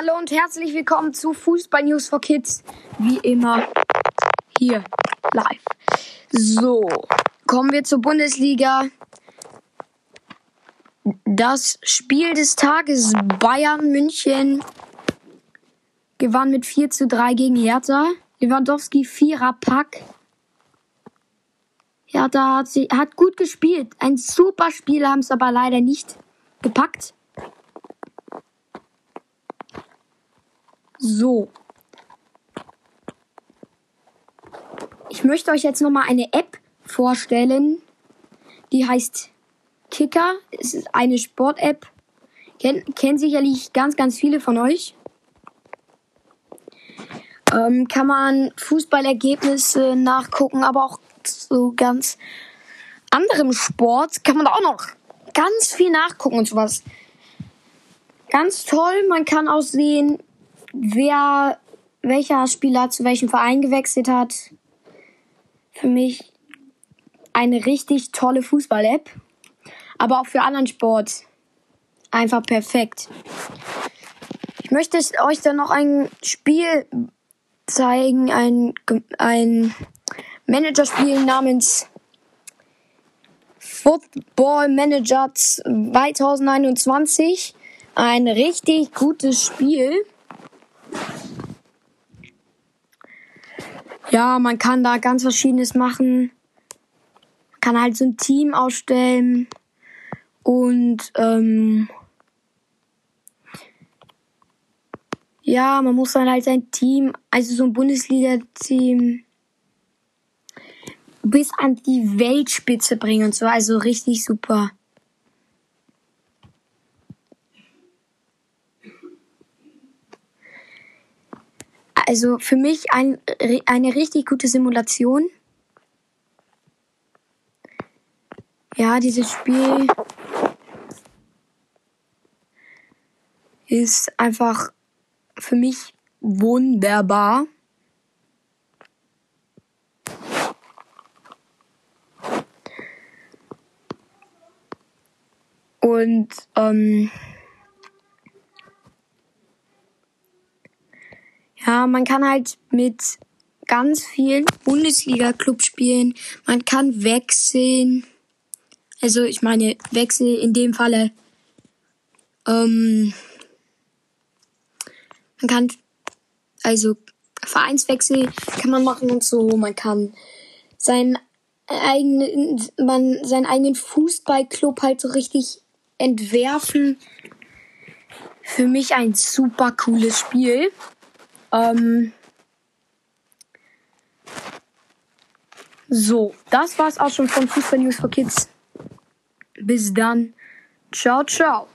Hallo und herzlich willkommen zu Fußball News for Kids. Wie immer hier live. So, kommen wir zur Bundesliga. Das Spiel des Tages Bayern München gewann mit 4 zu 3 gegen Hertha. Lewandowski Vierer Pack. Hertha hat, sie, hat gut gespielt. Ein super Spiel, haben es aber leider nicht gepackt. So. Ich möchte euch jetzt nochmal eine App vorstellen. Die heißt Kicker. Es ist eine Sport-App. Ken kennen sicherlich ganz, ganz viele von euch. Ähm, kann man Fußballergebnisse nachgucken, aber auch so ganz anderem Sport kann man da auch noch ganz viel nachgucken und sowas. Ganz toll. Man kann auch sehen, wer, welcher Spieler zu welchem Verein gewechselt hat. Für mich eine richtig tolle Fußball-App. Aber auch für anderen Sport einfach perfekt. Ich möchte euch dann noch ein Spiel zeigen, ein, ein Managerspiel namens Football Manager 2021. Ein richtig gutes Spiel. Ja, man kann da ganz verschiedenes machen. Man kann halt so ein Team ausstellen und ähm, ja, man muss dann halt sein Team, also so ein Bundesliga-Team bis an die Weltspitze bringen und so, also richtig super. Also für mich ein, eine richtig gute Simulation. Ja, dieses Spiel ist einfach für mich wunderbar. Und ähm, Ja, man kann halt mit ganz vielen Bundesliga-Clubs spielen. Man kann wechseln. Also ich meine, Wechsel in dem Falle. Ähm, man kann also Vereinswechsel kann man machen und so. Man kann seinen eigenen, man seinen eigenen Fußballclub halt so richtig entwerfen. Für mich ein super cooles Spiel. Ähm so, das war's auch schon von Fußball News for Kids. Bis dann. Ciao, ciao.